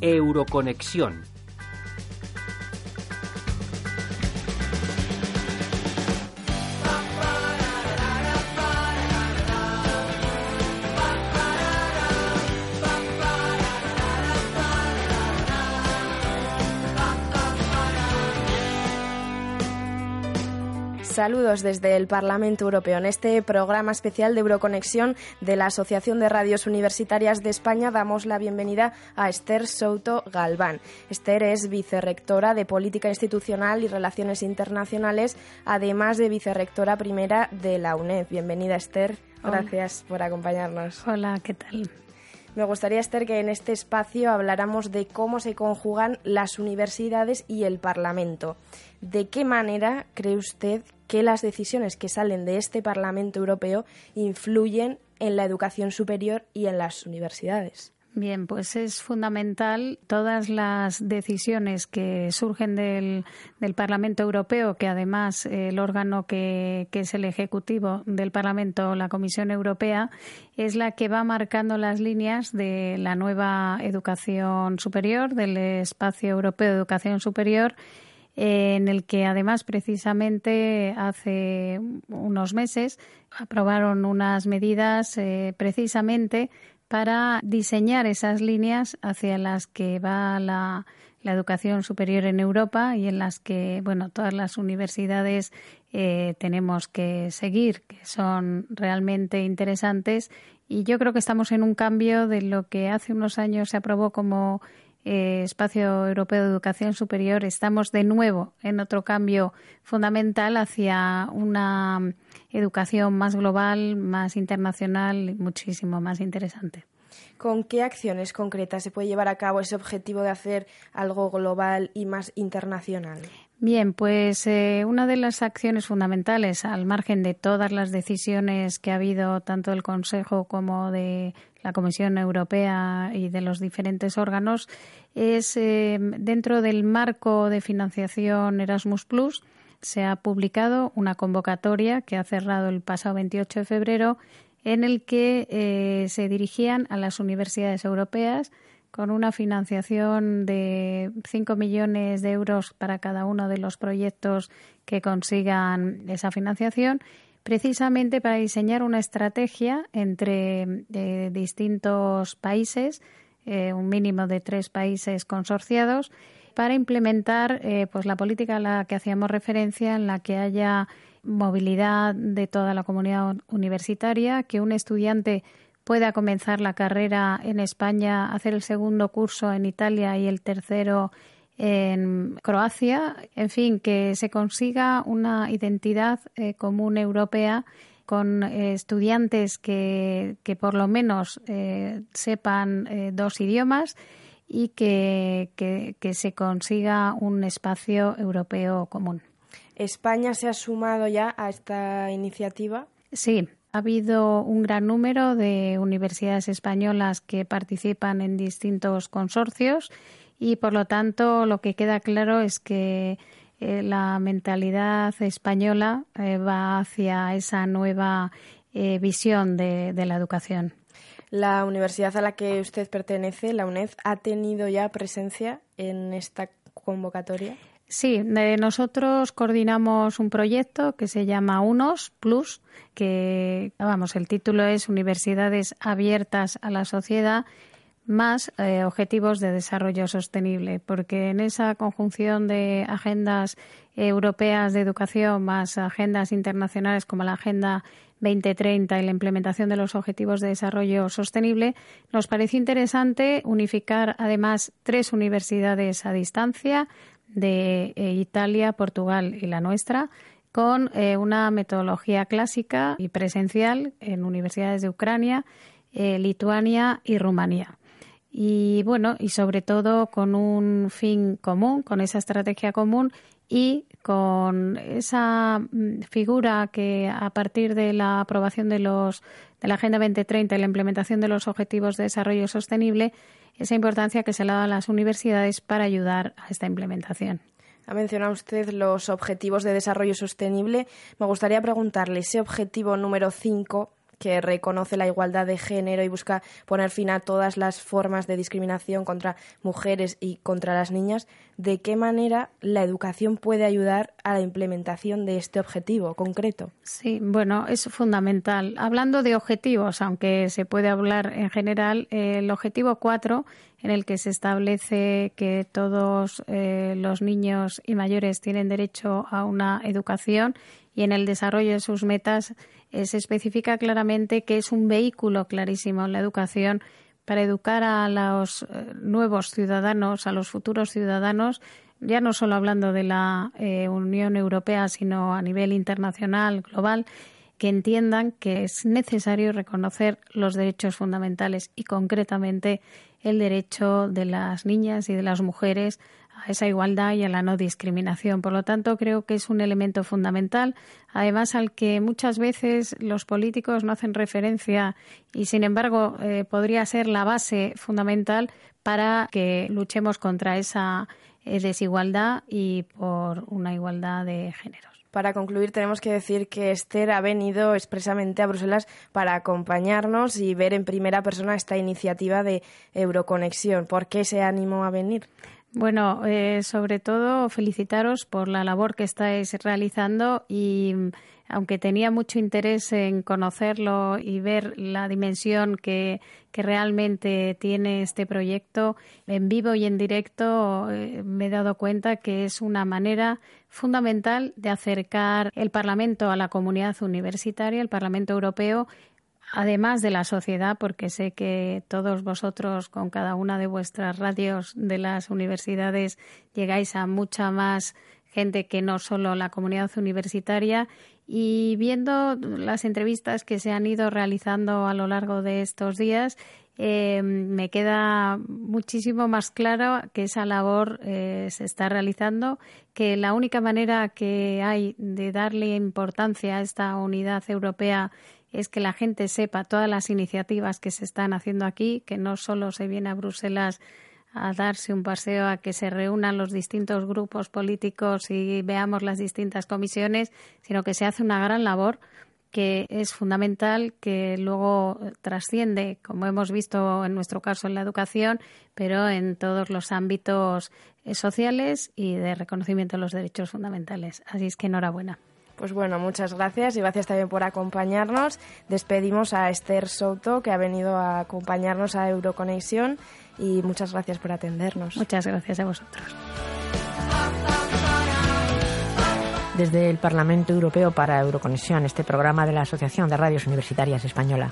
Euroconexión Saludos desde el Parlamento Europeo. En este programa especial de Euroconexión de la Asociación de Radios Universitarias de España damos la bienvenida a Esther Souto Galván. Esther es vicerrectora de Política Institucional y Relaciones Internacionales, además de vicerrectora primera de la UNED. Bienvenida Esther. Gracias por acompañarnos. Hola, ¿qué tal? Me gustaría, Esther, que en este espacio habláramos de cómo se conjugan las universidades y el Parlamento. ¿De qué manera cree usted que las decisiones que salen de este Parlamento Europeo influyen en la educación superior y en las universidades? Bien, pues es fundamental todas las decisiones que surgen del, Parlamento Europeo, que además el órgano que, que, es el Ejecutivo del Parlamento, la Comisión Europea, es la que va marcando las líneas de la nueva educación superior, del espacio europeo de educación superior en el que además precisamente hace unos meses aprobaron unas medidas eh, precisamente para diseñar esas líneas hacia las que va la, educación superior en Europa y en las que bueno todas las universidades eh, tenemos que seguir que son realmente interesantes. Y yo creo que estamos en un cambio de lo que hace unos años se aprobó como eh, Espacio Europeo de Educación Superior, estamos de nuevo en otro cambio fundamental hacia una educación más global, más internacional y muchísimo más interesante. ¿Con qué acciones concretas se puede llevar a cabo ese objetivo de hacer algo global y más internacional? Bien, pues eh, una de las acciones fundamentales, al margen de todas las decisiones que ha habido tanto del Consejo como de la Comisión Europea y de los diferentes órganos, es eh, dentro del marco de financiación Erasmus Plus se ha publicado una convocatoria que ha cerrado el pasado 28 de febrero en el que eh, se dirigían a las universidades europeas con una financiación de 5 millones de euros para cada uno de los proyectos que consigan esa financiación, precisamente para diseñar una estrategia entre eh, distintos países, eh, un mínimo de tres países consorciados, para implementar pues la política a la que hacíamos referencia, en la que haya movilidad de toda la comunidad universitaria, que un estudiante pueda comenzar la carrera en España, hacer el segundo curso en Italia y el tercero en Croacia, en fin, que se consiga una identidad eh, común europea con eh, estudiantes que, que, por lo menos eh, sepan dos idiomas y que, que se consiga un espacio europeo común. ¿España se ha sumado ya a esta iniciativa? Sí, ha habido un gran número de universidades españolas que participan en distintos consorcios y, por lo tanto, lo que queda claro es que eh, la mentalidad española eh, va hacia esa nueva eh, visión de, de la educación. La universidad a la que usted pertenece, la UNED, ha tenido ya presencia en esta convocatoria. Sí, nosotros coordinamos un proyecto que se llama UNOS Plus, que, vamos, el título es Universidades abiertas a la sociedad más eh, objetivos de desarrollo sostenible, porque en esa conjunción de agendas europeas de educación más agendas internacionales como la Agenda 2030 y la implementación de los objetivos de desarrollo sostenible, nos pareció interesante unificar además tres universidades a distancia, de eh, Italia, Portugal y la nuestra, con eh, una metodología clásica y presencial en universidades de Ucrania, eh, Lituania y Rumanía. Y bueno, y sobre todo con un fin común, con esa estrategia común y con esa mm, figura que a partir de la aprobación de los de la Agenda 2030 y la implementación de los Objetivos de Desarrollo Sostenible, esa importancia que se le da a las universidades para ayudar a esta implementación. Ha mencionado usted los objetivos de desarrollo sostenible. Me gustaría preguntarle, ese objetivo número 5 que reconoce la igualdad de género y busca poner fin a todas las formas de discriminación contra mujeres y contra las niñas, ¿de qué manera la educación puede ayudar a la implementación de este objetivo concreto? Sí, bueno, es fundamental. Hablando de objetivos, aunque se puede hablar en general, el objetivo 4 en el que se establece que todos eh, los niños y mayores tienen derecho a una educación y en el desarrollo de sus metas eh, se especifica claramente que es un vehículo clarísimo la educación para educar a los eh, nuevos ciudadanos, a los futuros ciudadanos, ya no solo hablando de la eh, Unión Europea, sino a nivel internacional, global, que entiendan que es necesario reconocer los derechos fundamentales y concretamente el derecho de las niñas y de las mujeres a esa igualdad y a la no discriminación. Por lo tanto, creo que es un elemento fundamental, además al que muchas veces los políticos no hacen referencia y, sin embargo, eh, podría ser la base fundamental para que luchemos contra esa eh, desigualdad y por una igualdad de géneros. Para concluir, tenemos que decir que Esther ha venido expresamente a Bruselas para acompañarnos y ver en primera persona esta iniciativa de Euroconexión. ¿Por qué se animó a venir? Bueno, eh, sobre todo felicitaros por la labor que estáis realizando y aunque tenía mucho interés en conocerlo y ver la dimensión que, que realmente tiene este proyecto, en vivo y en directo eh, me he dado cuenta que es una manera fundamental de acercar el Parlamento a la comunidad universitaria, el Parlamento Europeo, además de la sociedad, porque sé que todos vosotros con cada una de vuestras radios de las universidades llegáis a mucha más gente que no solo la comunidad universitaria. Y viendo las entrevistas que se han ido realizando a lo largo de estos días eh, me queda muchísimo más claro que esa labor eh, se está realizando, que la única manera que hay de darle importancia a esta unidad europea es que la gente sepa todas las iniciativas que se están haciendo aquí, que no solo se viene a Bruselas a darse un paseo, a que se reúnan los distintos grupos políticos y veamos las distintas comisiones, sino que se hace una gran labor que es fundamental, que luego trasciende, como hemos visto en nuestro caso en la educación, pero en todos los ámbitos eh, sociales y de reconocimiento de los derechos fundamentales. Así es que enhorabuena. Pues bueno, muchas gracias y gracias también por acompañarnos. Despedimos a Esther Souto, que ha venido a acompañarnos a Euroconexión, y muchas gracias por atendernos. Muchas gracias a vosotros. Desde el Parlamento Europeo para Euroconexión, este programa de la Asociación de Radios Universitarias Española.